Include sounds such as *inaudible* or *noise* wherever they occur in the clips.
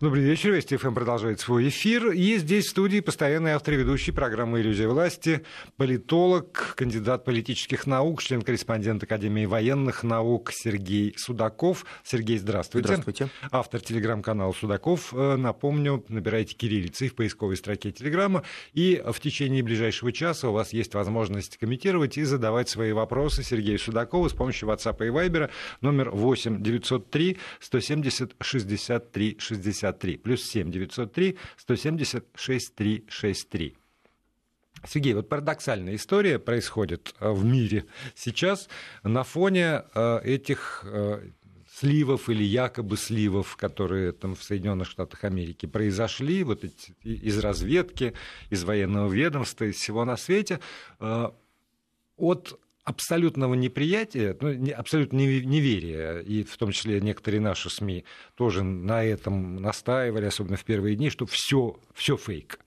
Добрый вечер. Вести ФМ продолжает свой эфир. И здесь в студии постоянный автор и ведущий программы «Иллюзия власти», политолог, кандидат политических наук, член-корреспондент Академии военных наук Сергей Судаков. Сергей, здравствуйте. Здравствуйте. Автор телеграм-канала Судаков. Э, напомню, набирайте кириллицей в поисковой строке телеграма. И в течение ближайшего часа у вас есть возможность комментировать и задавать свои вопросы Сергею Судакову с помощью WhatsApp и Viber номер 8 903 170 63 60 63, плюс 7 903 170 6363. Сергей, вот парадоксальная история происходит э, в мире сейчас на фоне э, этих э, сливов или якобы сливов, которые там в Соединенных Штатах Америки произошли, вот эти, из разведки, из военного ведомства, из всего на свете, от абсолютного неприятия, ну, абсолютно неверия, и в том числе некоторые наши СМИ тоже на этом настаивали, особенно в первые дни, что все, все фейк.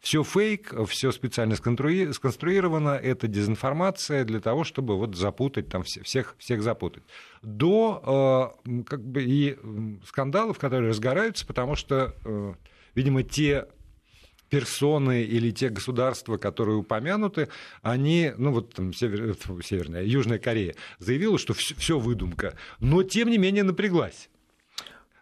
Все фейк, все специально сконструировано, это дезинформация для того, чтобы вот запутать, там, всех, всех запутать. До э, как бы и скандалов, которые разгораются, потому что, э, видимо, те персоны или те государства, которые упомянуты, они, ну вот там Север, Северная, Южная Корея заявила, что все выдумка, но тем не менее напряглась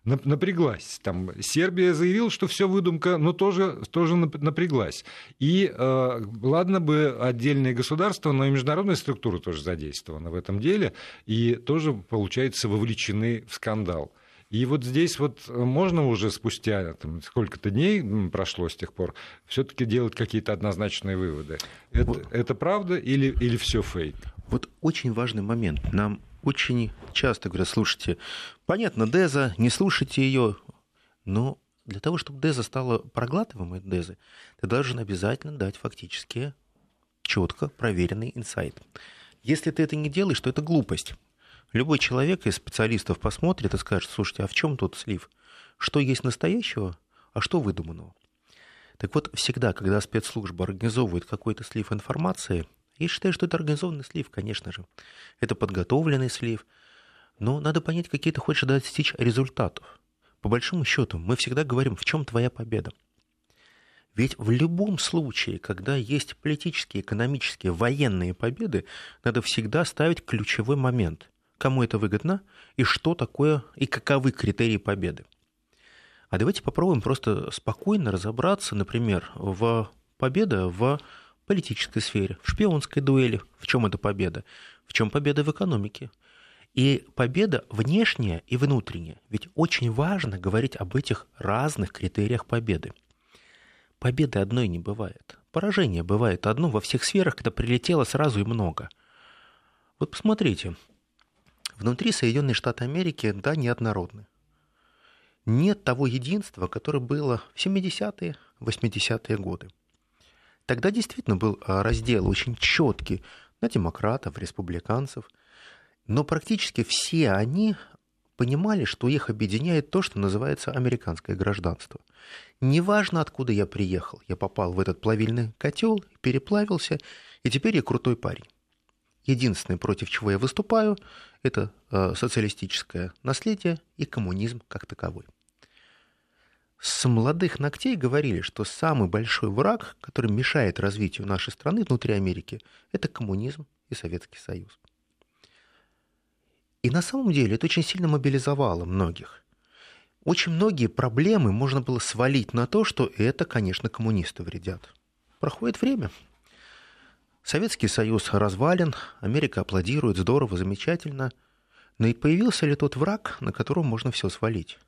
напряглась. Там, Сербия заявила, что все выдумка, но тоже, тоже напряглась. И э, ладно бы отдельные государства, но и международная структура тоже задействована в этом деле, и тоже, получается, вовлечены в скандал. И вот здесь вот можно уже спустя там, сколько-то дней прошло с тех пор все-таки делать какие-то однозначные выводы. Это, вот. это правда или, или все фейк? Вот очень важный момент. Нам очень часто говорят, слушайте, понятно, Деза, не слушайте ее, но для того, чтобы Деза стала проглатываемой Дезы, ты должен обязательно дать фактически четко проверенный инсайт. Если ты это не делаешь, то это глупость. Любой человек из специалистов посмотрит и скажет, слушайте, а в чем тут слив? Что есть настоящего, а что выдуманного? Так вот, всегда, когда спецслужба организовывает какой-то слив информации, я считаю, что это организованный слив, конечно же. Это подготовленный слив. Но надо понять, какие ты хочешь достичь результатов. По большому счету, мы всегда говорим, в чем твоя победа. Ведь в любом случае, когда есть политические, экономические, военные победы, надо всегда ставить ключевой момент кому это выгодно и что такое и каковы критерии победы. А давайте попробуем просто спокойно разобраться, например, в победа в политической сфере, в шпионской дуэли, в чем это победа, в чем победа в экономике. И победа внешняя и внутренняя. Ведь очень важно говорить об этих разных критериях победы. Победы одной не бывает. Поражение бывает одно во всех сферах, когда прилетело сразу и много. Вот посмотрите, Внутри Соединенные Штаты Америки, да, неоднородны. Нет того единства, которое было в 70-е, 80-е годы. Тогда действительно был а, раздел очень четкий на демократов, республиканцев, но практически все они понимали, что их объединяет то, что называется американское гражданство. Неважно, откуда я приехал, я попал в этот плавильный котел, переплавился, и теперь я крутой парень. Единственное, против чего я выступаю, это э, социалистическое наследие и коммунизм как таковой. С молодых ногтей говорили, что самый большой враг, который мешает развитию нашей страны внутри Америки, это коммунизм и Советский Союз. И на самом деле это очень сильно мобилизовало многих. Очень многие проблемы можно было свалить на то, что это, конечно, коммунисты вредят. Проходит время, Советский Союз развален, Америка аплодирует, здорово, замечательно. Но и появился ли тот враг, на котором можно все свалить?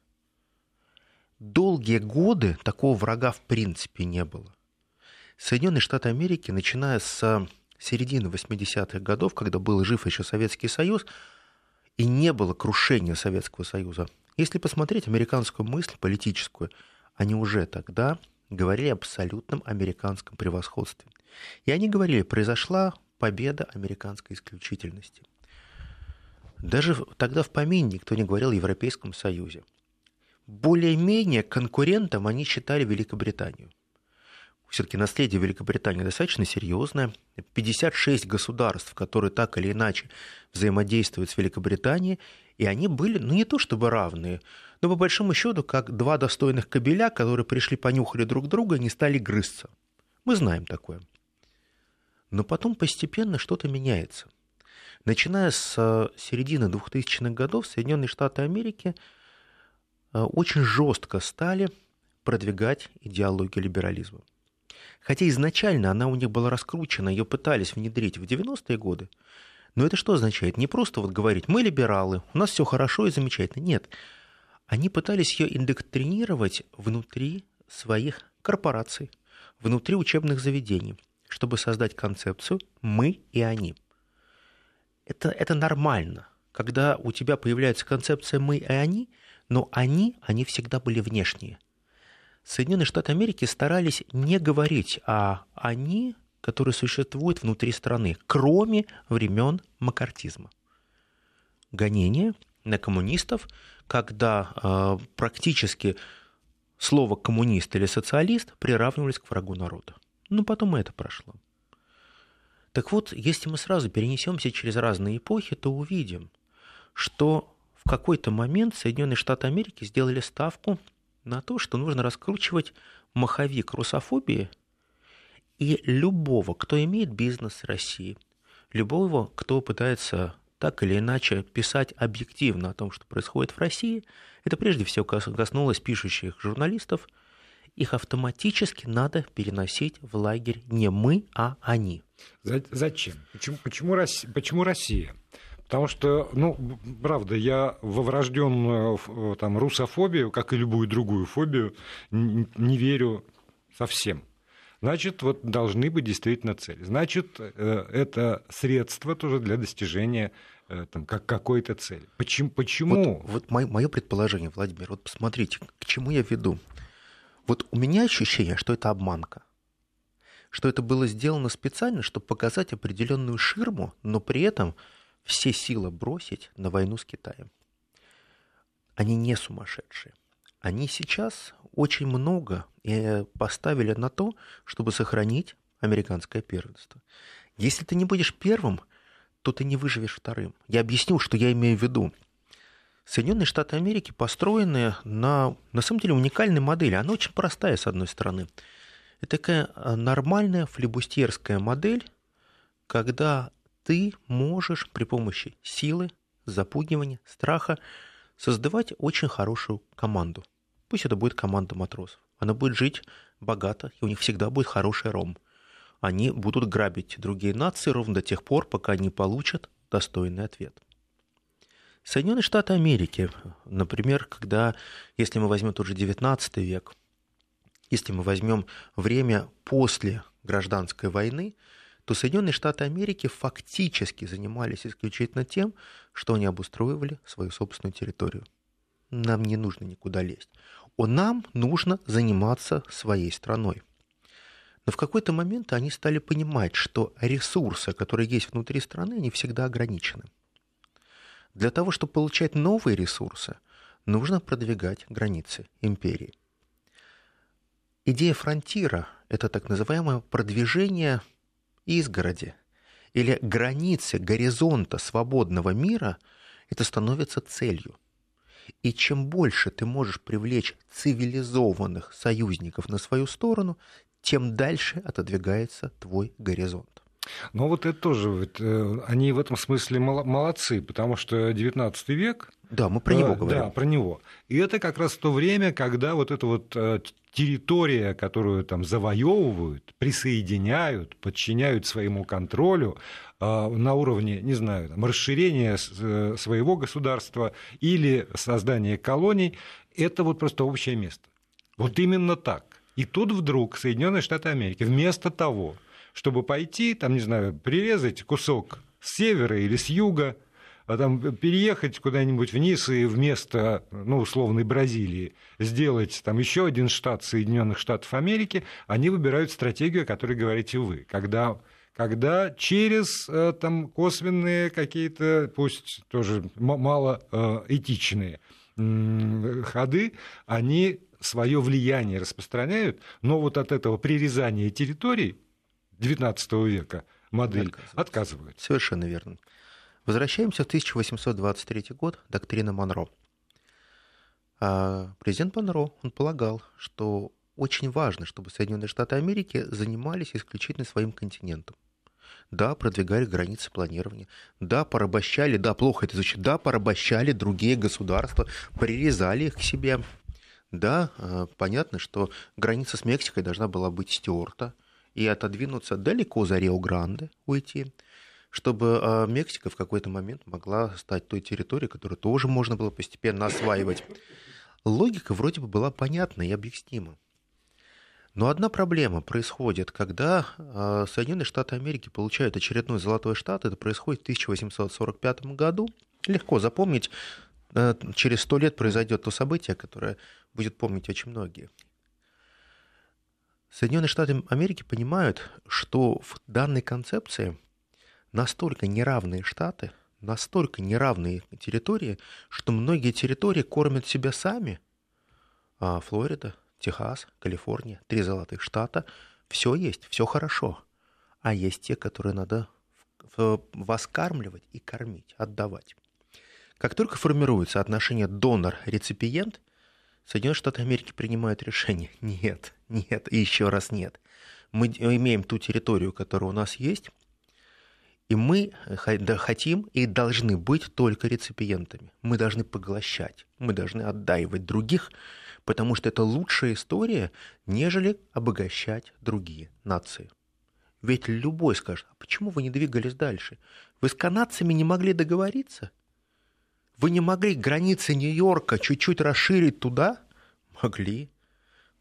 Долгие годы такого врага в принципе не было. Соединенные Штаты Америки, начиная с середины 80-х годов, когда был жив еще Советский Союз, и не было крушения Советского Союза. Если посмотреть американскую мысль политическую, они уже тогда говорили об абсолютном американском превосходстве. И они говорили, произошла победа американской исключительности. Даже тогда в помине никто не говорил о Европейском Союзе. Более-менее конкурентом они считали Великобританию. все-таки наследие Великобритании достаточно серьезное. 56 государств, которые так или иначе взаимодействуют с Великобританией, и они были, ну не то чтобы равные, но по большому счету, как два достойных кобеля, которые пришли, понюхали друг друга и не стали грызться. Мы знаем такое. Но потом постепенно что-то меняется. Начиная с э, середины 2000-х годов Соединенные Штаты Америки э, очень жестко стали продвигать идеологию либерализма. Хотя изначально она у них была раскручена, ее пытались внедрить в 90-е годы. Но это что означает? Не просто вот говорить, мы либералы, у нас все хорошо и замечательно. Нет. Они пытались ее индоктринировать внутри своих корпораций, внутри учебных заведений, чтобы создать концепцию «мы и они». Это, это нормально, когда у тебя появляется концепция «мы и они», но они, они всегда были внешние. Соединенные Штаты Америки старались не говорить о «они», которые существуют внутри страны, кроме времен макартизма. Гонение на коммунистов, когда э, практически слово коммунист или социалист приравнивались к врагу народа. Но потом и это прошло. Так вот, если мы сразу перенесемся через разные эпохи, то увидим, что в какой-то момент Соединенные Штаты Америки сделали ставку на то, что нужно раскручивать маховик русофобии и любого, кто имеет бизнес в России, любого, кто пытается так или иначе писать объективно о том, что происходит в России, это прежде всего коснулось пишущих журналистов, их автоматически надо переносить в лагерь не мы, а они. Зачем? Почему, почему, Россия, почему Россия? Потому что, ну, правда, я во врожденную э, там, русофобию, как и любую другую фобию, не верю совсем. Значит, вот должны быть действительно цели. Значит, э, это средство тоже для достижения э, там, как какой-то цели. Почему? почему? Вот, вот мое предположение, Владимир, вот посмотрите, к чему я веду. Вот у меня ощущение, что это обманка. Что это было сделано специально, чтобы показать определенную ширму, но при этом все силы бросить на войну с Китаем. Они не сумасшедшие. Они сейчас очень много э, поставили на то, чтобы сохранить американское первенство. Если ты не будешь первым, то ты не выживешь вторым. Я объясню, что я имею в виду. Соединенные Штаты Америки построены на, на самом деле, уникальной модели. Она очень простая, с одной стороны. Это такая э, нормальная флебустьерская модель, когда ты можешь при помощи силы, запугивания, страха создавать очень хорошую команду. Пусть это будет команда матросов. Она будет жить богато, и у них всегда будет хороший ром. Они будут грабить другие нации ровно до тех пор, пока они получат достойный ответ. Соединенные Штаты Америки, например, когда, если мы возьмем тот же XIX век, если мы возьмем время после гражданской войны, то Соединенные Штаты Америки фактически занимались исключительно тем, что они обустроивали свою собственную территорию. Нам не нужно никуда лезть. О, нам нужно заниматься своей страной. Но в какой-то момент они стали понимать, что ресурсы, которые есть внутри страны, они всегда ограничены. Для того, чтобы получать новые ресурсы, нужно продвигать границы империи. Идея фронтира – это так называемое продвижение изгороди или границы горизонта свободного мира – это становится целью. И чем больше ты можешь привлечь цивилизованных союзников на свою сторону, тем дальше отодвигается твой горизонт. Но вот это тоже, вот, э, они в этом смысле молодцы, потому что 19 век... Да, мы про него э, говорим. Да, про него. И это как раз то время, когда вот эта вот э, территория, которую там завоевывают, присоединяют, подчиняют своему контролю на уровне, не знаю, там, расширения своего государства или создания колоний, это вот просто общее место. Вот именно так. И тут вдруг Соединенные Штаты Америки вместо того, чтобы пойти, там, не знаю, прирезать кусок с севера или с юга, а там переехать куда-нибудь вниз и вместо, ну, условной Бразилии сделать там еще один штат Соединенных Штатов Америки, они выбирают стратегию, о которой говорите вы, когда когда через э, там, косвенные какие-то, пусть тоже мало э, этичные ходы, они свое влияние распространяют, но вот от этого прирезания территорий XIX века модель отказывается. отказывают. Совершенно верно. Возвращаемся в 1823 год, доктрина Монро. А президент Монро, он полагал, что очень важно, чтобы Соединенные Штаты Америки занимались исключительно своим континентом. Да, продвигали границы планирования. Да, порабощали, да, плохо это звучит, да, порабощали другие государства, прирезали их к себе. Да, а, понятно, что граница с Мексикой должна была быть стерта и отодвинуться далеко за Рио-Гранде, уйти чтобы а, Мексика в какой-то момент могла стать той территорией, которую тоже можно было постепенно осваивать. Логика вроде бы была понятна и объяснима. Но одна проблема происходит, когда а, Соединенные Штаты Америки получают очередной золотой штат, это происходит в 1845 году. Легко запомнить, а, через сто лет произойдет то событие, которое будет помнить очень многие. Соединенные Штаты Америки понимают, что в данной концепции настолько неравные штаты, настолько неравные территории, что многие территории кормят себя сами. А Флорида, Техас, Калифорния, три золотых штата, все есть, все хорошо. А есть те, которые надо воскармливать и кормить, отдавать. Как только формируется отношение донор-реципиент, Соединенные Штаты Америки принимают решение. *laughs* Нет, нет и еще раз нет. Мы имеем ту территорию, которая у нас есть, и мы хотим и должны быть только реципиентами. Мы должны поглощать, мы должны отдаивать других, потому что это лучшая история, нежели обогащать другие нации. Ведь любой скажет, а почему вы не двигались дальше? Вы с канадцами не могли договориться? Вы не могли границы Нью-Йорка чуть-чуть расширить туда? Могли.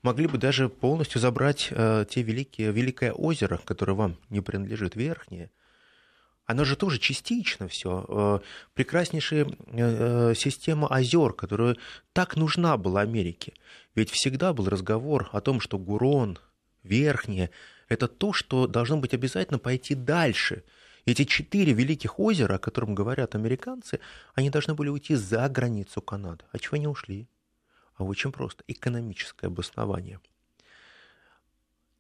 Могли бы даже полностью забрать э, те великие, великое озеро, которое вам не принадлежит, верхнее – оно же тоже частично все. Э, прекраснейшая э, э, система озер, которая так нужна была Америке. Ведь всегда был разговор о том, что Гурон, Верхнее, это то, что должно быть обязательно пойти дальше. Эти четыре великих озера, о которых говорят американцы, они должны были уйти за границу Канады. А чего они ушли? А очень просто. Экономическое обоснование.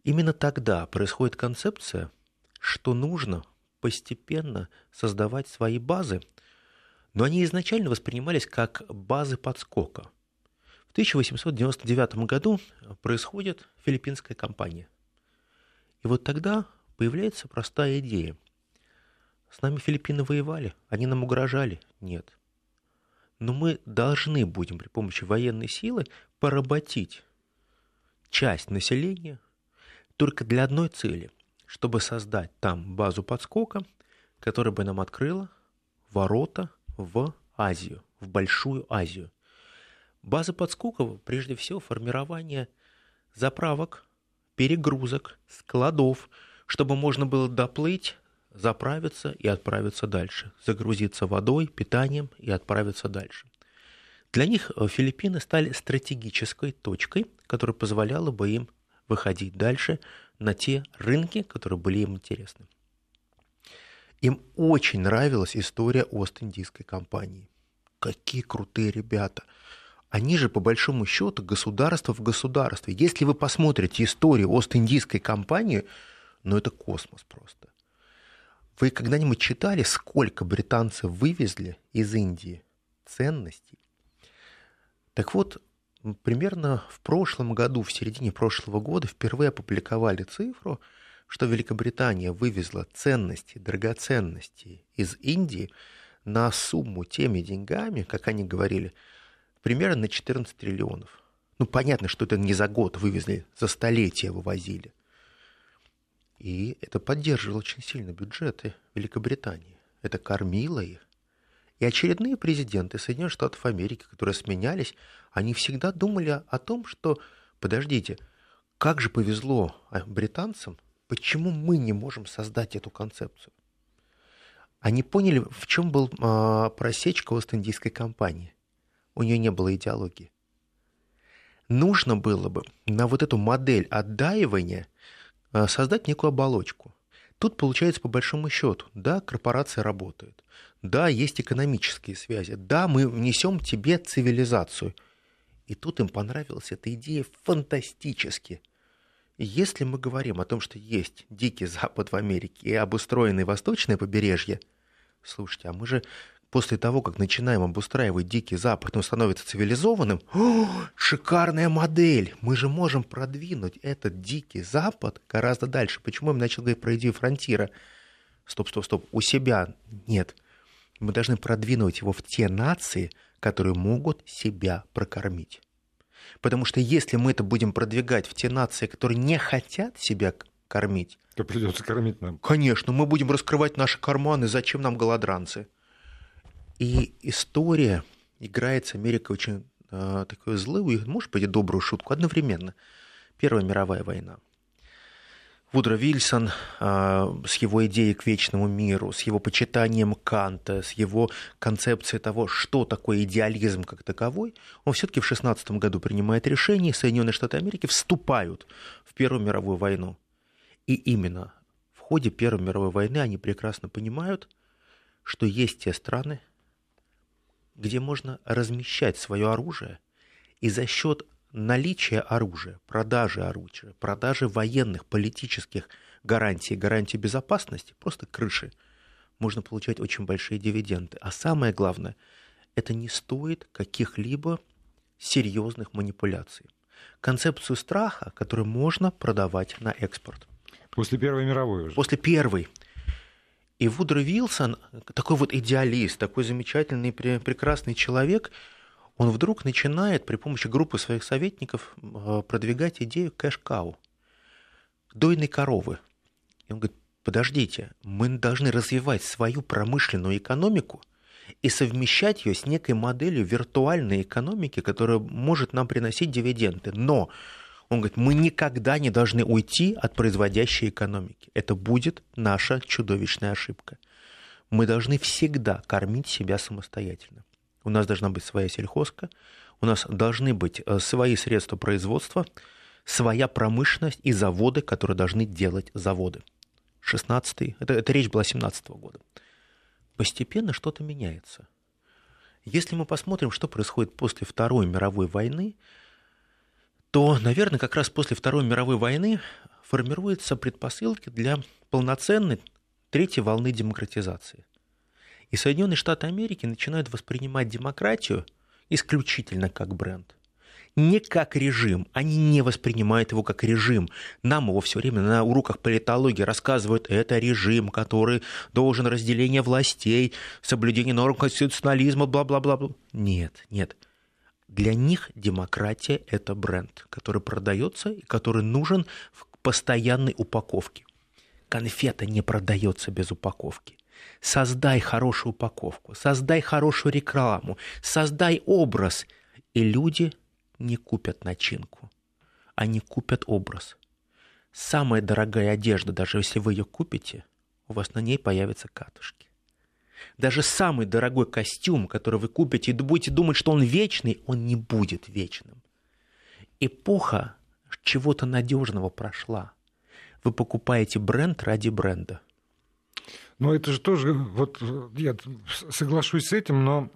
Именно тогда происходит концепция, что нужно постепенно создавать свои базы, но они изначально воспринимались как базы подскока. В 1899 году происходит филиппинская кампания. И вот тогда появляется простая идея. С нами Филиппины воевали, они нам угрожали? Нет. Но мы должны будем при помощи военной силы поработить часть населения только для одной цели – чтобы создать там базу подскока, которая бы нам открыла ворота в Азию, в Большую Азию. База подскока, прежде всего, формирование заправок, перегрузок, складов, чтобы можно было доплыть, заправиться и отправиться дальше, загрузиться водой, питанием и отправиться дальше. Для них э, Филиппины стали стратегической точкой, которая позволяла бы им выходить дальше на те рынки, которые были им интересны. Им очень нравилась история Ост-Индийской компании. Какие крутые ребята. Они же, по большому счету, государство в государстве. Если вы посмотрите историю Ост-Индийской компании, ну это космос просто. Вы когда-нибудь читали, сколько британцы вывезли из Индии ценностей? Так вот, примерно в прошлом году, в середине прошлого года, впервые опубликовали цифру, что Великобритания вывезла ценности, драгоценности из Индии на сумму теми деньгами, как они говорили, примерно на 14 триллионов. Ну, понятно, что это не за год вывезли, за столетия вывозили. И это поддерживало очень сильно бюджеты Великобритании. Это кормило их. И очередные президенты Соединенных Штатов Америки, которые сменялись, они всегда думали о том, что, подождите, как же повезло а, британцам, почему мы не можем создать эту концепцию? Они поняли, в чем был а, просечка Ост-Индийской компании. У нее не было идеологии. Нужно было бы на вот эту модель отдаивания создать некую оболочку. Тут получается по большому счету, да, корпорация работает, да, есть экономические связи, да, мы внесем тебе цивилизацию. И тут им понравилась эта идея фантастически. Если мы говорим о том, что есть дикий Запад в Америке и обустроенное восточное побережье, слушайте, а мы же после того, как начинаем обустраивать Дикий Запад, он становится цивилизованным, о, шикарная модель, мы же можем продвинуть этот Дикий Запад гораздо дальше. Почему я начал говорить про идею фронтира? Стоп, стоп, стоп, у себя нет. Мы должны продвинуть его в те нации, которые могут себя прокормить. Потому что если мы это будем продвигать в те нации, которые не хотят себя кормить, то придется кормить нам. Конечно, мы будем раскрывать наши карманы, зачем нам голодранцы? И история играет с Америкой очень э, такую злую, может быть, и добрую шутку одновременно. Первая мировая война. Вудро Вильсон э, с его идеей к вечному миру, с его почитанием Канта, с его концепцией того, что такое идеализм как таковой, он все-таки в 16 году принимает решение, Соединенные Штаты Америки вступают в Первую мировую войну. И именно в ходе Первой мировой войны они прекрасно понимают, что есть те страны, где можно размещать свое оружие и за счет наличия оружия, продажи оружия, продажи военных, политических гарантий, гарантий безопасности, просто крыши, можно получать очень большие дивиденды. А самое главное, это не стоит каких-либо серьезных манипуляций. Концепцию страха, которую можно продавать на экспорт. После Первой мировой уже. После Первой. И Вудро Вилсон, такой вот идеалист, такой замечательный, прекрасный человек, он вдруг начинает при помощи группы своих советников э, продвигать идею кэш-кау, дойной коровы. И он говорит, подождите, мы должны развивать свою промышленную экономику и совмещать ее с некой моделью виртуальной экономики, которая может нам приносить дивиденды. Но он говорит, мы никогда не должны уйти от производящей экономики. Это будет наша чудовищная ошибка. Мы должны всегда кормить себя самостоятельно. У нас должна быть своя сельхозка, у нас должны быть э, свои средства производства, своя промышленность и заводы, которые должны делать заводы. 16 это, это речь была 17 -го года. Постепенно что-то меняется. Если мы посмотрим, что происходит после Второй мировой войны, то, наверное, как раз после Второй мировой войны формируются предпосылки для полноценной третьей волны демократизации. И Соединенные Штаты Америки начинают воспринимать демократию исключительно как бренд. Не как режим. Они не воспринимают его как режим. Нам его все время на уроках политологии рассказывают, это режим, который должен разделение властей, соблюдение норм конституционализма, бла-бла-бла. Нет, нет. Для них демократия – это бренд, который продается и который нужен в постоянной упаковке. Конфета не продается без упаковки. Создай хорошую упаковку, создай хорошую рекламу, создай образ, и люди не купят начинку, они купят образ. Самая дорогая одежда, даже если вы ее купите, у вас на ней появятся катушки. Даже самый дорогой костюм, который вы купите и будете думать, что он вечный, он не будет вечным. Эпоха чего-то надежного прошла. Вы покупаете бренд ради бренда. Ну, это же тоже, вот я соглашусь с этим, но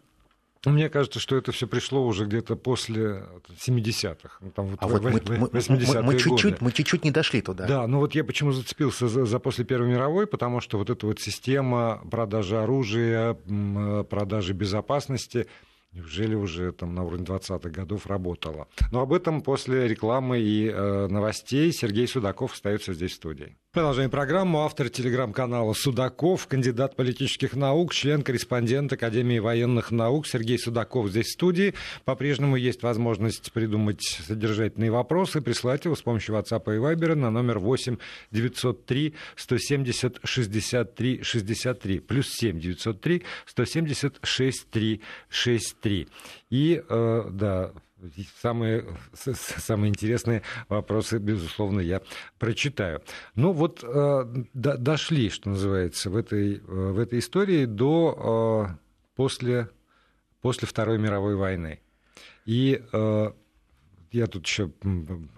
мне кажется, что это все пришло уже где-то после 70-х. Ну, там, вот а вот мы, мы, мы, чуть-чуть, мы чуть-чуть не дошли туда. Да, ну вот я почему зацепился за, за после Первой мировой, потому что вот эта вот система продажи оружия, продажи безопасности, Неужели уже там на уровне 20-х годов работала? Но об этом после рекламы и э, новостей Сергей Судаков остается здесь в студии. Продолжаем программу. Автор телеграм-канала Судаков, кандидат политических наук, член-корреспондент Академии военных наук Сергей Судаков здесь в студии. По-прежнему есть возможность придумать содержательные вопросы, прислать его с помощью WhatsApp и Viber на номер 8 903 170 63 63 плюс 7 903 170 63 63. И, э, да, Самые, самые интересные вопросы, безусловно, я прочитаю. Ну вот э, до, дошли, что называется, в этой, э, в этой истории до э, после, после Второй мировой войны. И я тут еще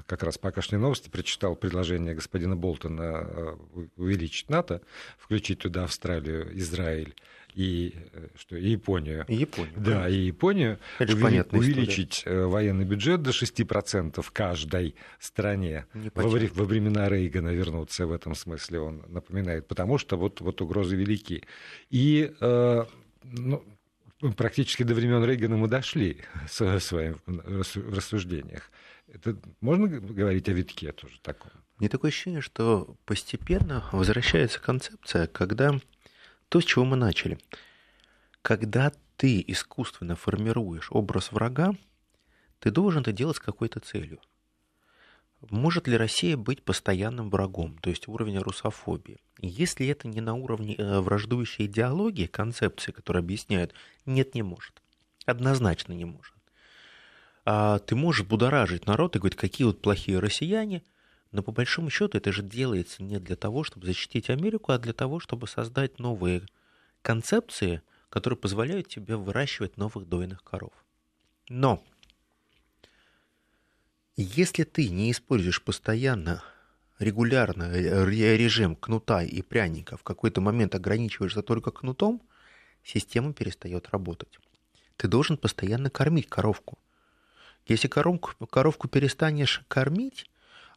как раз пока шли новости прочитал предложение господина Болтона э, увеличить НАТО, включить туда Австралию, Израиль и э, что, и Японию. И Японию. Да, конечно. и Японию. Это увели, увеличить история. военный бюджет до 6% каждой стране. Во, во времена Рейгана вернуться в этом смысле, он напоминает, потому что вот, вот угрозы велики. И э, ну, практически до времен Рейгана мы дошли *laughs* в своих рассуждениях. Это можно говорить о витке тоже таком? Мне такое ощущение, что постепенно возвращается концепция, когда то, с чего мы начали. Когда ты искусственно формируешь образ врага, ты должен это делать с какой-то целью. Может ли Россия быть постоянным врагом, то есть уровень русофобии? Если это не на уровне э, враждующей идеологии, концепции, которые объясняют, нет, не может. Однозначно не может. А ты можешь будоражить народ и говорить, какие вот плохие россияне, но по большому счету это же делается не для того, чтобы защитить Америку, а для того, чтобы создать новые концепции, которые позволяют тебе выращивать новых дойных коров. Но если ты не используешь постоянно регулярно режим кнута и пряника, в какой-то момент ограничиваешься только кнутом, система перестает работать. Ты должен постоянно кормить коровку. Если коровку, коровку перестанешь кормить,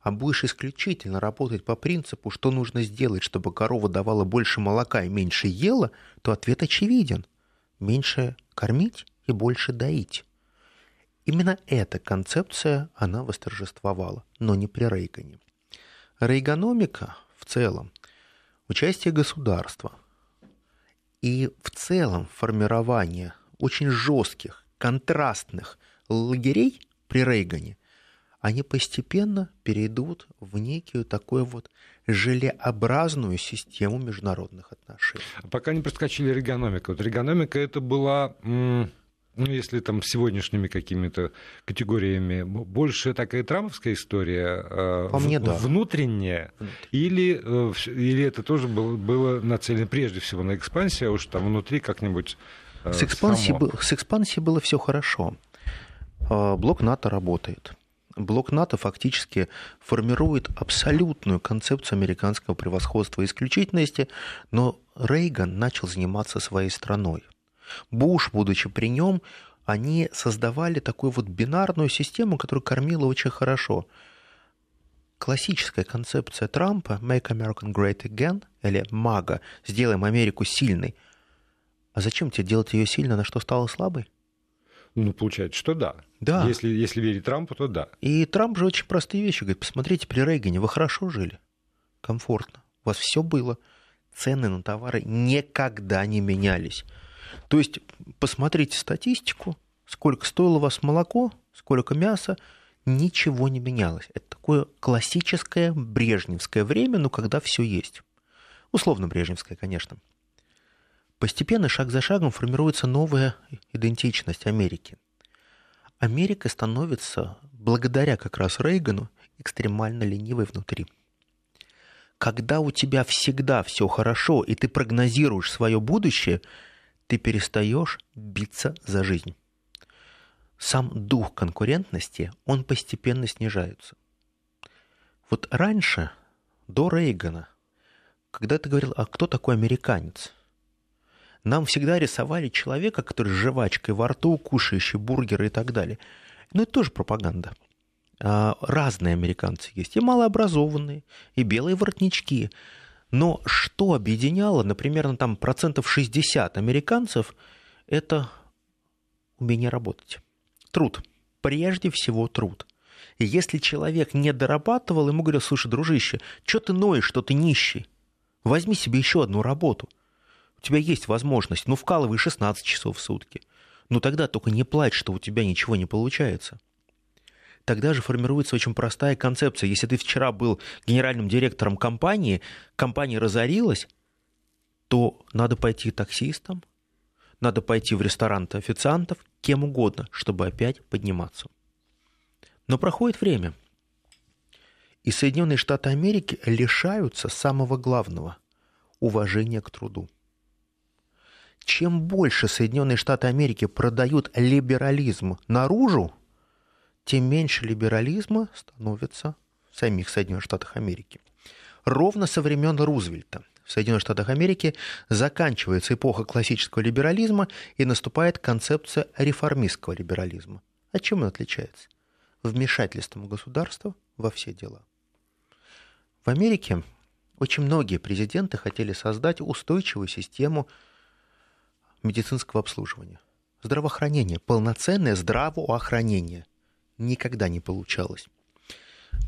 а будешь исключительно работать по принципу, что нужно сделать, чтобы корова давала больше молока и меньше ела, то ответ очевиден. Меньше кормить и больше доить. Именно эта концепция, она восторжествовала, но не при Рейгане. Рейгономика в целом, участие государства и в целом формирование очень жестких, контрастных лагерей при Рейгане, они постепенно перейдут в некую такую вот желеобразную систему международных отношений. Пока не проскочили регономика. Вот регономика это была ну, если там сегодняшними какими-то категориями, больше такая трамповская история, э, По мне, да. внутренняя, или, э, или это тоже было, было нацелено прежде всего на экспансию, а уж там внутри как-нибудь э, с экспансией, само... с экспансией было все хорошо. Блок НАТО работает. Блок НАТО фактически формирует абсолютную концепцию американского превосходства и исключительности, но Рейган начал заниматься своей страной. Буш, будучи при нем, они создавали такую вот бинарную систему, которая кормила очень хорошо. Классическая концепция Трампа «Make America Great Again» или «МАГА» «Сделаем Америку сильной». А зачем тебе делать ее сильно, на что стала слабой? Ну, получается, что да. Да. Если, если верить Трампу, то да. И Трамп же очень простые вещи говорит. Посмотрите, при Рейгане вы хорошо жили, комфортно, у вас все было. Цены на товары никогда не менялись. То есть посмотрите статистику, сколько стоило у вас молоко, сколько мяса, ничего не менялось. Это такое классическое брежневское время, но когда все есть. Условно брежневское, конечно. Постепенно, шаг за шагом, формируется новая идентичность Америки. Америка становится, благодаря как раз Рейгану, экстремально ленивой внутри. Когда у тебя всегда все хорошо, и ты прогнозируешь свое будущее – ты перестаешь биться за жизнь. Сам дух конкурентности, он постепенно снижается. Вот раньше, до Рейгана, когда ты говорил, а кто такой американец? Нам всегда рисовали человека, который с жвачкой во рту, кушающий бургеры и так далее. Ну, это тоже пропаганда. А, разные американцы есть. И малообразованные, и белые воротнички. Но что объединяло, например, ну, там процентов 60 американцев, это умение работать. Труд. Прежде всего труд. И если человек не дорабатывал, ему говорят, слушай, дружище, что ты ноешь, что ты нищий? Возьми себе еще одну работу. Тебя есть возможность, ну вкалывай 16 часов в сутки. Но тогда только не плачь, что у тебя ничего не получается тогда же формируется очень простая концепция. Если ты вчера был генеральным директором компании, компания разорилась, то надо пойти таксистом, надо пойти в ресторан официантов, кем угодно, чтобы опять подниматься. Но проходит время, и Соединенные Штаты Америки лишаются самого главного – уважения к труду. Чем больше Соединенные Штаты Америки продают либерализм наружу, тем меньше либерализма становится в самих Соединенных Штатах Америки. Ровно со времен Рузвельта в Соединенных Штатах Америки заканчивается эпоха классического либерализма и наступает концепция реформистского либерализма. А чем он отличается? Вмешательством государства во все дела. В Америке очень многие президенты хотели создать устойчивую систему медицинского обслуживания. Здравоохранение, полноценное здравоохранение никогда не получалось.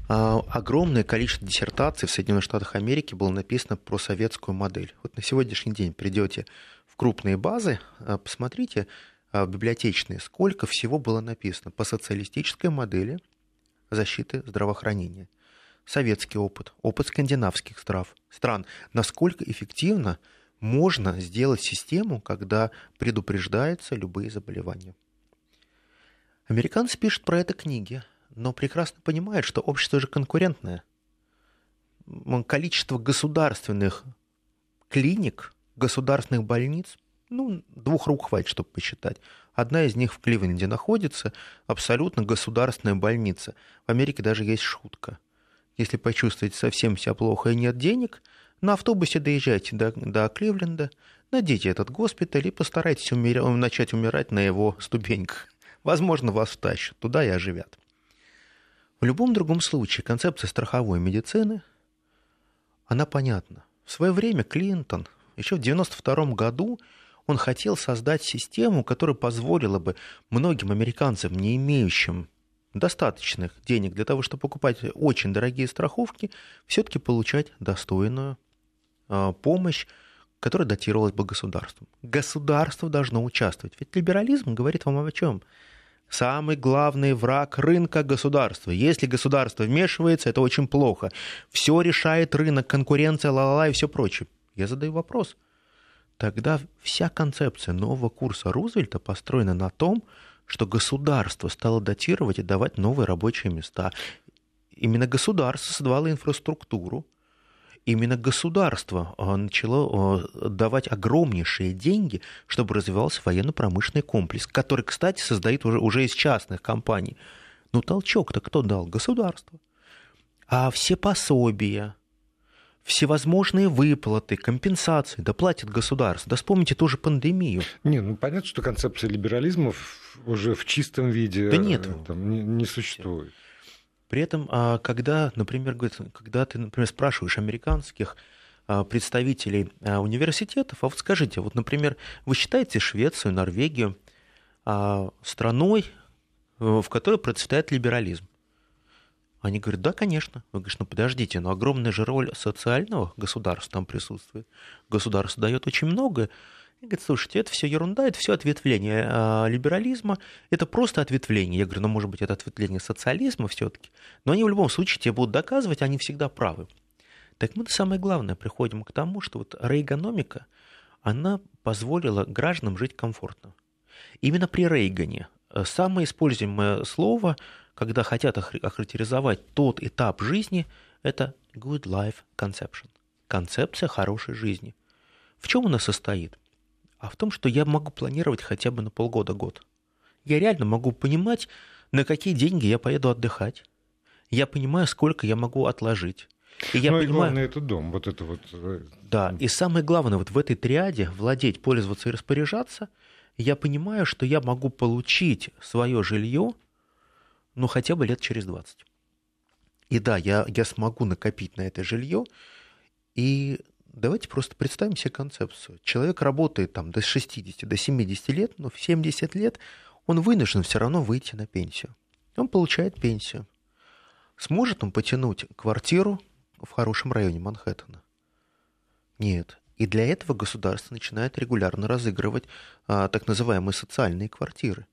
А, огромное количество диссертаций в Соединенных Штатах Америки было написано про советскую модель. Вот на сегодняшний день придете в крупные базы, а, посмотрите а, библиотечные, сколько всего было написано по социалистической модели защиты здравоохранения. Советский опыт, опыт скандинавских стран, насколько эффективно можно сделать систему, когда предупреждаются любые заболевания. Американцы пишут про это книги, но прекрасно понимают, что общество же конкурентное. Количество государственных клиник, государственных больниц, ну, двух рук хватит, чтобы посчитать. Одна из них в Кливленде находится, абсолютно государственная больница. В Америке даже есть шутка. Если почувствуете совсем себя плохо и нет денег, на автобусе доезжайте до, до Кливленда, найдите этот госпиталь и постарайтесь умер... начать умирать на его ступеньках. Возможно, вас втащат туда и оживят. В любом другом случае концепция страховой медицины, она понятна. В свое время Клинтон, еще в 1992 году, он хотел создать систему, которая позволила бы многим американцам, не имеющим достаточных денег для того, чтобы покупать очень дорогие страховки, все-таки получать достойную помощь, которая датировалась бы государством. Государство должно участвовать. Ведь либерализм говорит вам о чем? Самый главный враг рынка государства. Если государство вмешивается, это очень плохо. Все решает рынок, конкуренция, ла-ла-ла и все прочее. Я задаю вопрос. Тогда вся концепция нового курса Рузвельта построена на том, что государство стало датировать и давать новые рабочие места. Именно государство создавало инфраструктуру, именно государство а, начало а, давать огромнейшие деньги, чтобы развивался военно-промышленный комплекс, который, кстати, создает уже, уже из частных компаний. Ну, толчок-то кто дал? Государство. А все пособия, всевозможные выплаты, компенсации, да платит государство. Да вспомните тоже пандемию. Не, ну понятно, что концепция либерализма уже в чистом виде да нет. Там, не, не существует. При этом, а, когда, например, когда ты, например, спрашиваешь американских а, представителей а, университетов, а вот скажите, вот, например, вы считаете Швецию, Норвегию страной, в которой процветает либерализм? Они говорят, да, конечно. Вы говорите, ну подождите, но огромная же роль социального государства там присутствует. Государство дает очень много, и говорит, слушайте, это все ерунда, это все ответвление а, либерализма, это просто ответвление. Я говорю, ну, может быть, это ответвление социализма все-таки, но они в любом случае тебе будут доказывать, они всегда правы. Так мы самое главное приходим к тому, что вот рейгономика, она позволила гражданам жить комфортно. Именно при Рейгане э, самое используемое слово, когда хотят охарактеризовать тот этап жизни, это good life conception. Концепция хорошей жизни. В чем она состоит? а в том, что я могу планировать хотя бы на полгода-год. Я реально могу понимать, на какие деньги я поеду отдыхать. Я понимаю, сколько я могу отложить. И я ну, понимаю... и главное, это дом, вот это вот... Э, да, и самое главное, вот в этой триаде владеть, пользоваться и распоряжаться, я понимаю, что я могу получить свое жилье, ну, хотя бы лет через 20. И да, я, я смогу накопить на это жилье, и Давайте просто представим себе концепцию. Человек работает там до 60, до 70 лет, но в 70 лет он вынужден все равно выйти на пенсию. Он получает пенсию. Сможет он потянуть квартиру в хорошем районе Манхэттена? Нет. И для этого государство начинает регулярно разыгрывать а, так называемые социальные квартиры,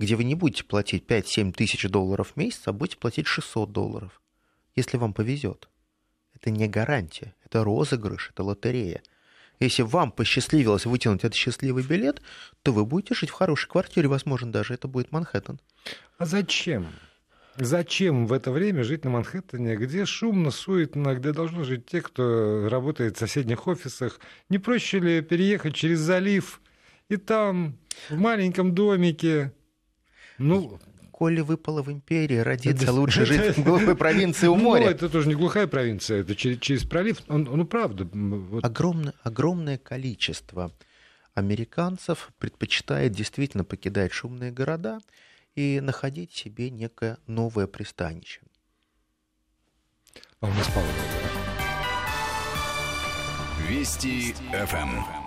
где вы не будете платить 5-7 тысяч долларов в месяц, а будете платить 600 долларов, если вам повезет. Это не гарантия, это розыгрыш, это лотерея. Если вам посчастливилось вытянуть этот счастливый билет, то вы будете жить в хорошей квартире, возможно, даже это будет Манхэттен. А зачем? Зачем в это время жить на Манхэттене, где шумно, суетно, где должны жить те, кто работает в соседних офисах? Не проще ли переехать через залив и там, в маленьком домике, ну, коли выпало в империи родиться, лучше жить в глухой провинции у моря. Ну, это тоже не глухая провинция, это через, через пролив. Он, ну, правда. Вот. Огромное, огромное количество американцев предпочитает действительно покидать шумные города и находить себе некое новое пристанище. А у нас пауза. Вести ФМ.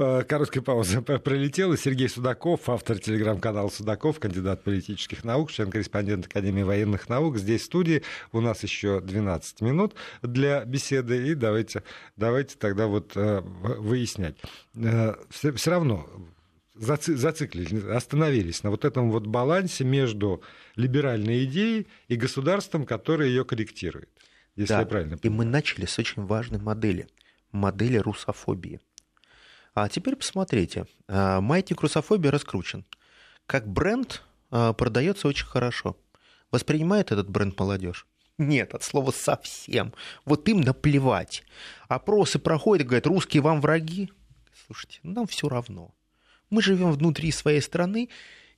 Э, короткая пауза *laughs* пролетела. Сергей Судаков, автор телеграм-канала Судаков, кандидат политических наук, член-корреспондент Академии военных наук. Здесь в студии у нас еще 12 минут для беседы. И давайте, давайте тогда вот э, выяснять. Все, э, все равно заци, зациклились, остановились на вот этом вот балансе между либеральной идеей и государством, которое ее корректирует. Если да, я правильно понимаю. И мы начали с очень важной модели. Модели русофобии. А теперь посмотрите. А, маятник русофобии раскручен. Как бренд а, продается очень хорошо. Воспринимает этот бренд молодежь? Нет, от слова совсем. Вот им наплевать. Опросы проходят, говорят, русские вам враги. Слушайте, нам все равно. Мы живем внутри своей страны,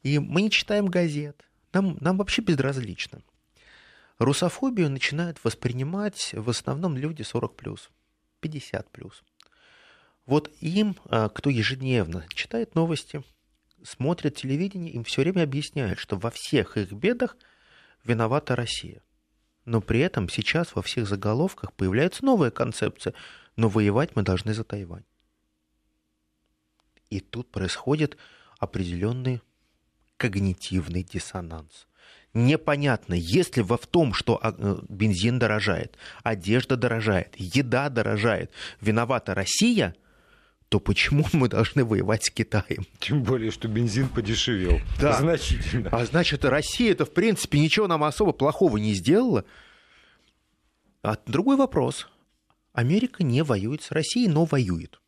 и мы не читаем газет. Нам, нам вообще безразлично. Русофобию начинают воспринимать в основном люди 40+, 50+. Вот им, а, кто ежедневно читает новости, смотрит телевидение, им все время объясняют, что во всех их бедах виновата Россия. Но при этом сейчас во всех заголовках появляется новая концепция, но воевать мы должны за Тайвань. И тут происходит определенный когнитивный диссонанс. Непонятно, если во в том, что а, э, бензин дорожает, одежда дорожает, еда дорожает, виновата Россия, то почему мы должны воевать с Китаем? Тем более, что бензин подешевел. Да. Значительно. А значит, Россия это в принципе ничего нам особо плохого не сделала. А другой вопрос. Америка не воюет с Россией, но воюет.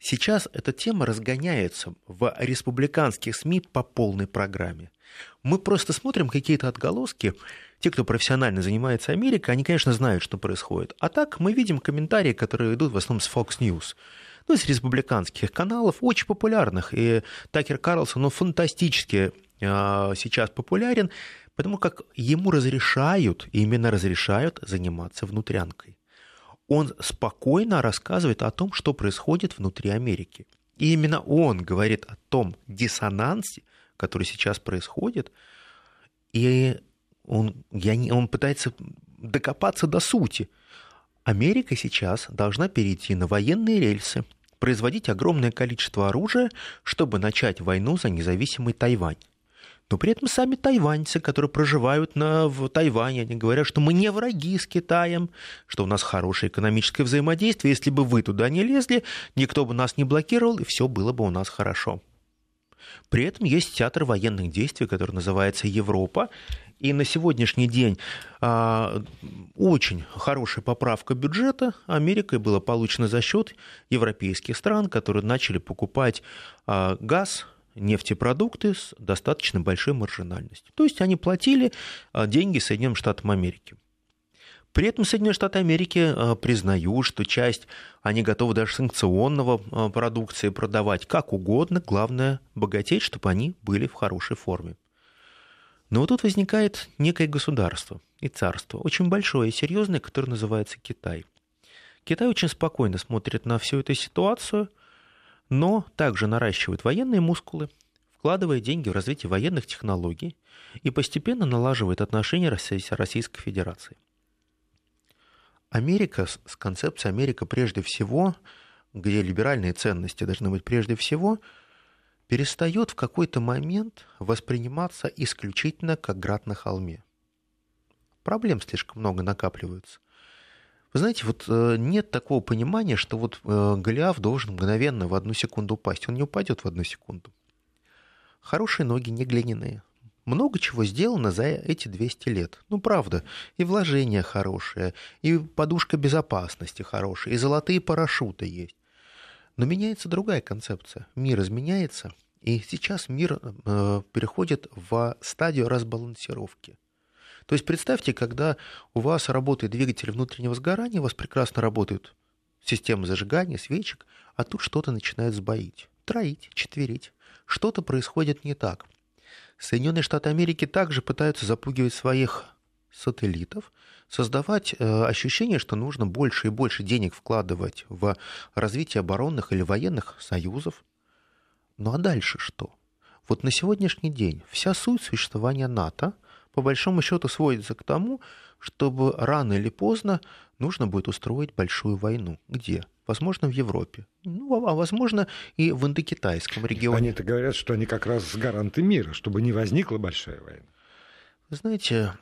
Сейчас эта тема разгоняется в республиканских СМИ по полной программе. Мы просто смотрим какие-то отголоски. Те, кто профессионально занимается Америкой, они, конечно, знают, что происходит. А так мы видим комментарии, которые идут в основном с Fox News. Ну, из республиканских каналов, очень популярных. И Такер Карлсон, ну, фантастически э, сейчас популярен, потому как ему разрешают, именно разрешают заниматься внутрянкой он спокойно рассказывает о том, что происходит внутри Америки. И именно он говорит о том диссонансе, который сейчас происходит, и он, я не, он пытается докопаться до сути. Америка сейчас должна перейти на военные рельсы, производить огромное количество оружия, чтобы начать войну за независимый Тайвань. Но при этом сами тайваньцы, которые проживают на, в Тайване, они говорят, что мы не враги с Китаем, что у нас хорошее экономическое взаимодействие. Если бы вы туда не лезли, никто бы нас не блокировал, и все было бы у нас хорошо. При этом есть театр военных действий, который называется Европа. И на сегодняшний день а, очень хорошая поправка бюджета Америкой была получена за счет европейских стран, которые начали покупать а, газ, нефтепродукты с достаточно большой маржинальностью. То есть они платили а, деньги Соединенным Штатам Америки. При этом Соединенные Штаты Америки признают, что часть они готовы даже санкционного продукции продавать как угодно, главное богатеть, чтобы они были в хорошей форме. Но вот тут возникает некое государство и царство, очень большое и серьезное, которое называется Китай. Китай очень спокойно смотрит на всю эту ситуацию – но также наращивает военные мускулы, вкладывая деньги в развитие военных технологий и постепенно налаживает отношения с Российской Федерацией. Америка, с концепцией Америка прежде всего, где либеральные ценности должны быть прежде всего, перестает в какой-то момент восприниматься исключительно как град на холме. Проблем слишком много накапливается. Вы знаете, вот э, нет такого понимания, что вот э, Голиаф должен мгновенно в одну секунду упасть. Он не упадет в одну секунду. Хорошие ноги не глиняные. Много чего сделано за эти 200 лет. Ну, правда, и вложения хорошие, и подушка безопасности хорошая, и золотые парашюты есть. Но меняется другая концепция. Мир изменяется, и сейчас мир э, переходит в стадию разбалансировки – то есть представьте, когда у вас работает двигатель внутреннего сгорания, у вас прекрасно работают системы зажигания, свечек, а тут что-то начинает сбоить, троить, четверить. Что-то происходит не так. Соединенные Штаты Америки также пытаются запугивать своих сателлитов, создавать э, ощущение, что нужно больше и больше денег вкладывать в развитие оборонных или военных союзов. Ну а дальше что? Вот на сегодняшний день вся суть существования НАТО по большому счету сводится к тому, чтобы рано или поздно нужно будет устроить большую войну. Где? Возможно, в Европе. Ну, а возможно, и в Индокитайском регионе. Они-то говорят, что они как раз гаранты мира, чтобы не возникла большая война. Вы знаете...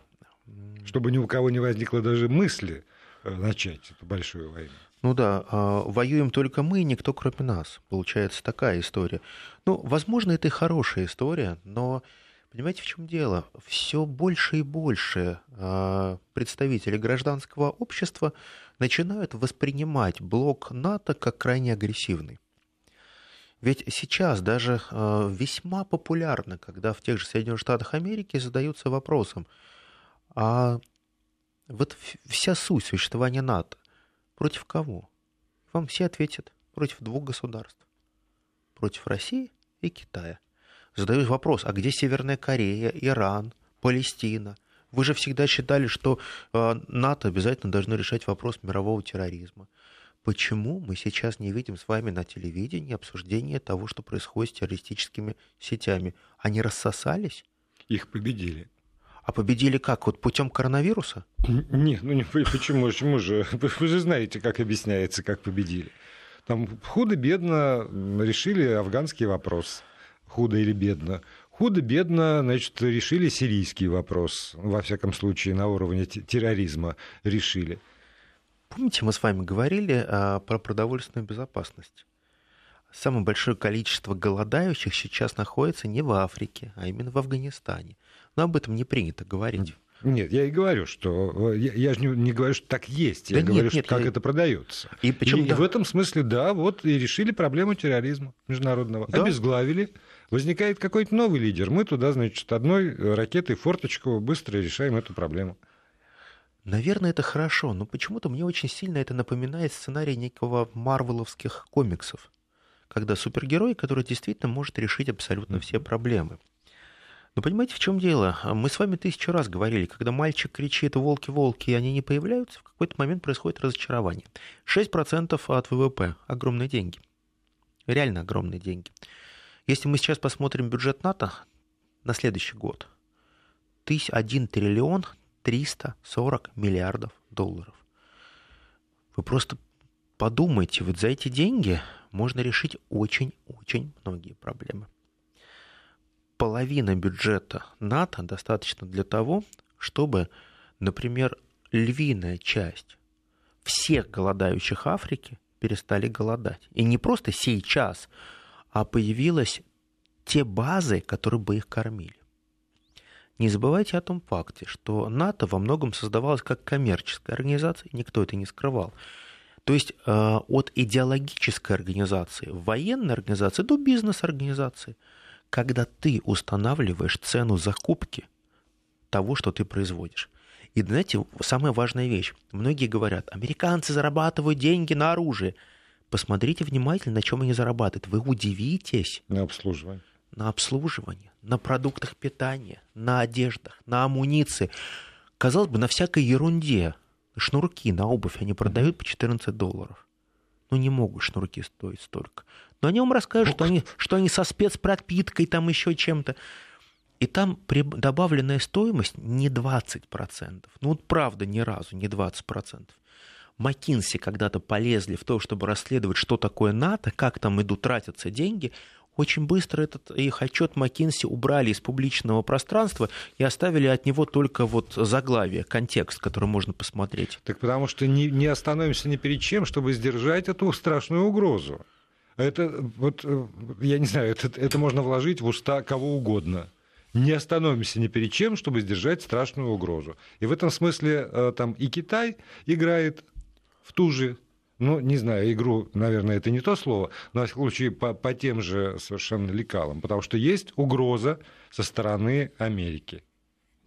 Чтобы ни у кого не возникло даже мысли э, начать эту большую войну. Ну да, а, воюем только мы, никто кроме нас. Получается такая история. Ну, возможно, это и хорошая история, но Понимаете, в чем дело? Все больше и больше а, представителей гражданского общества начинают воспринимать блок НАТО как крайне агрессивный. Ведь сейчас даже а, весьма популярно, когда в тех же Соединенных Штатах Америки задаются вопросом, а вот вся суть существования НАТО против кого? Вам все ответят против двух государств. Против России и Китая задаюсь вопрос, а где Северная Корея, Иран, Палестина? Вы же всегда считали, что э, НАТО обязательно должно решать вопрос мирового терроризма. Почему мы сейчас не видим с вами на телевидении обсуждения того, что происходит с террористическими сетями? Они рассосались? Их победили. А победили как? Вот путем коронавируса? Нет, ну не, почему, почему же? *laughs* Вы же знаете, как объясняется, как победили. Там худо-бедно решили афганский вопрос худо или бедно. Худо-бедно, значит, решили сирийский вопрос, во всяком случае, на уровне терроризма решили. Помните, мы с вами говорили а, про продовольственную безопасность? Самое большое количество голодающих сейчас находится не в Африке, а именно в Афганистане. Но об этом не принято говорить. Нет, я и говорю, что я, я же не, не говорю, что так есть, я да говорю, нет, что нет, как я... это продается. И, причем, и да. в этом смысле, да, вот и решили проблему терроризма международного, да. обезглавили. Возникает какой-то новый лидер. Мы туда, значит, одной ракетой форточку быстро решаем эту проблему. Наверное, это хорошо, но почему-то мне очень сильно это напоминает сценарий некого марвеловских комиксов, когда супергерой, который действительно может решить абсолютно все проблемы. Но понимаете, в чем дело? Мы с вами тысячу раз говорили, когда мальчик кричит «волки-волки», и они не появляются, в какой-то момент происходит разочарование. 6% от ВВП – огромные деньги. Реально огромные деньги. Если мы сейчас посмотрим бюджет НАТО на следующий год, 1 триллион 340 миллиардов долларов. Вы просто подумайте, вот за эти деньги можно решить очень-очень многие проблемы. Половина бюджета НАТО достаточно для того, чтобы, например, львиная часть всех голодающих Африки перестали голодать. И не просто сейчас, а появились те базы, которые бы их кормили. Не забывайте о том факте, что НАТО во многом создавалось как коммерческая организация, никто это не скрывал. То есть э, от идеологической организации, военной организации до бизнес-организации, когда ты устанавливаешь цену закупки того, что ты производишь. И знаете, самая важная вещь. Многие говорят, американцы зарабатывают деньги на оружие – Посмотрите внимательно, на чем они зарабатывают. Вы удивитесь. На обслуживание. На обслуживание, на продуктах питания, на одеждах, на амуниции. Казалось бы, на всякой ерунде. Шнурки на обувь они продают по 14 долларов. Ну, не могут шнурки стоить столько. Но они вам расскажут, что они, что они со спецпропиткой, там еще чем-то. И там добавленная стоимость не 20%. Ну вот правда, ни разу не 20%. Макинси когда-то полезли в то, чтобы расследовать, что такое НАТО, как там идут тратятся деньги, очень быстро этот их отчет Макинси убрали из публичного пространства и оставили от него только вот заглавие, контекст, который можно посмотреть. Так потому что не, не остановимся ни перед чем, чтобы сдержать эту страшную угрозу. Это вот, э, я не знаю, это, это можно вложить в уста кого угодно. Не остановимся ни перед чем, чтобы сдержать страшную угрозу. И в этом смысле э, там и Китай играет в ту же ну, не знаю, игру, наверное, это не то слово, но, в случае, по, по тем же совершенно лекалам, потому что есть угроза со стороны Америки.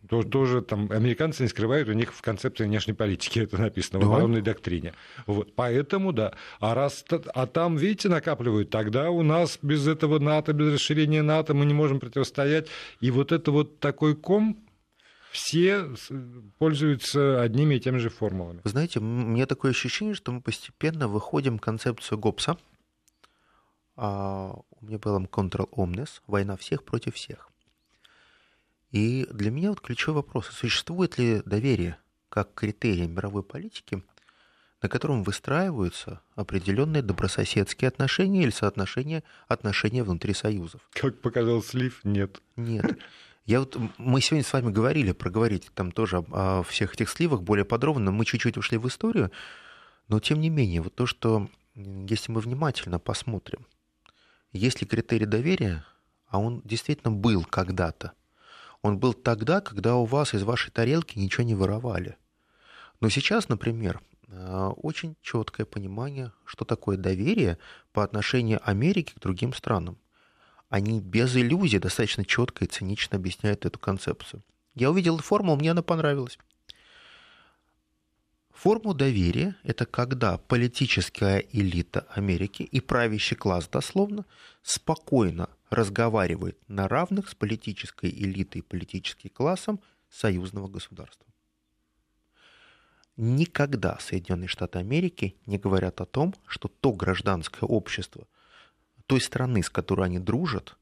Тоже там американцы не скрывают, у них в концепции внешней политики это написано, в Да. оборонной доктрине. Вот. Поэтому, да. А, раз, а там, видите, накапливают, тогда у нас без этого НАТО, без расширения НАТО мы не можем противостоять. И вот это вот такой ком, все пользуются одними и теми же формулами. Вы знаете, м- мне такое ощущение, что мы постепенно выходим в концепцию ГОПСа. А, у меня был Control Omnes, война всех против всех. И для меня вот ключевой вопрос, существует ли доверие как критерий мировой политики, на котором выстраиваются определенные добрососедские отношения или соотношения отношения внутри союзов? Как показал слив, нет. Нет. Я вот, мы сегодня с вами говорили, проговорить там тоже о, всех этих сливах более подробно. Мы чуть-чуть ушли в историю, но тем не менее, вот то, что если мы внимательно посмотрим, есть ли критерий доверия, а он действительно был когда-то. Он был тогда, когда у вас из вашей тарелки ничего не воровали. Но сейчас, например, э, очень четкое понимание, что такое доверие по отношению Америки к другим странам они без иллюзий достаточно четко и цинично объясняют эту концепцию. Я увидел формулу, мне она понравилась. Форму доверия – это когда политическая элита Америки и правящий класс дословно спокойно разговаривает на равных с политической элитой политическим классом союзного государства. Никогда Соединенные Штаты Америки не говорят о том, что то гражданское общество той страны, с которой они дружат,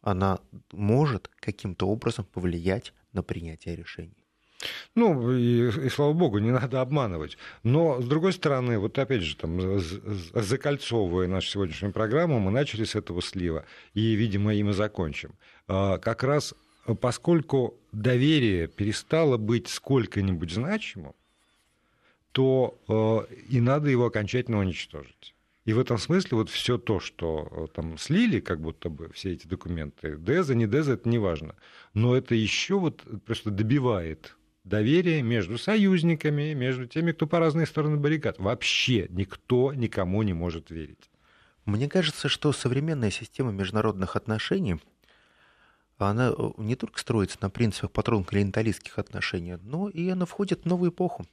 она может каким-то образом повлиять на принятие решений. Ну, и, и слава богу, не надо обманывать. Но, с другой стороны, вот опять же, там, закольцовывая нашу сегодняшнюю программу, мы начали с этого слива, и, видимо, им и закончим. А, Как раз поскольку доверие перестало быть сколько-нибудь значимым, то э, и надо его окончательно уничтожить. И в этом смысле вот все то, что э, там слили, как будто бы все эти документы, Деза, не Деза, это не важно. Но это еще вот просто добивает доверие между союзниками, между теми, кто по разные стороны баррикад. Вообще никто никому не может верить. Мне кажется, что современная система международных отношений, она э, не только строится на принципах патрон-клиенталистских отношений, но и она входит в новую эпоху,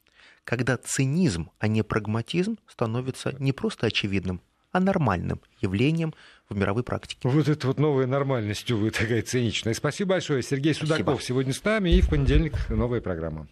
когда цинизм, а не прагматизм становится не просто очевидным, а нормальным явлением в мировой практике. Вот это вот новая нормальность, увы, такая циничная. Спасибо большое. Сергей Судаков Спасибо. сегодня с нами, и в понедельник новая программа.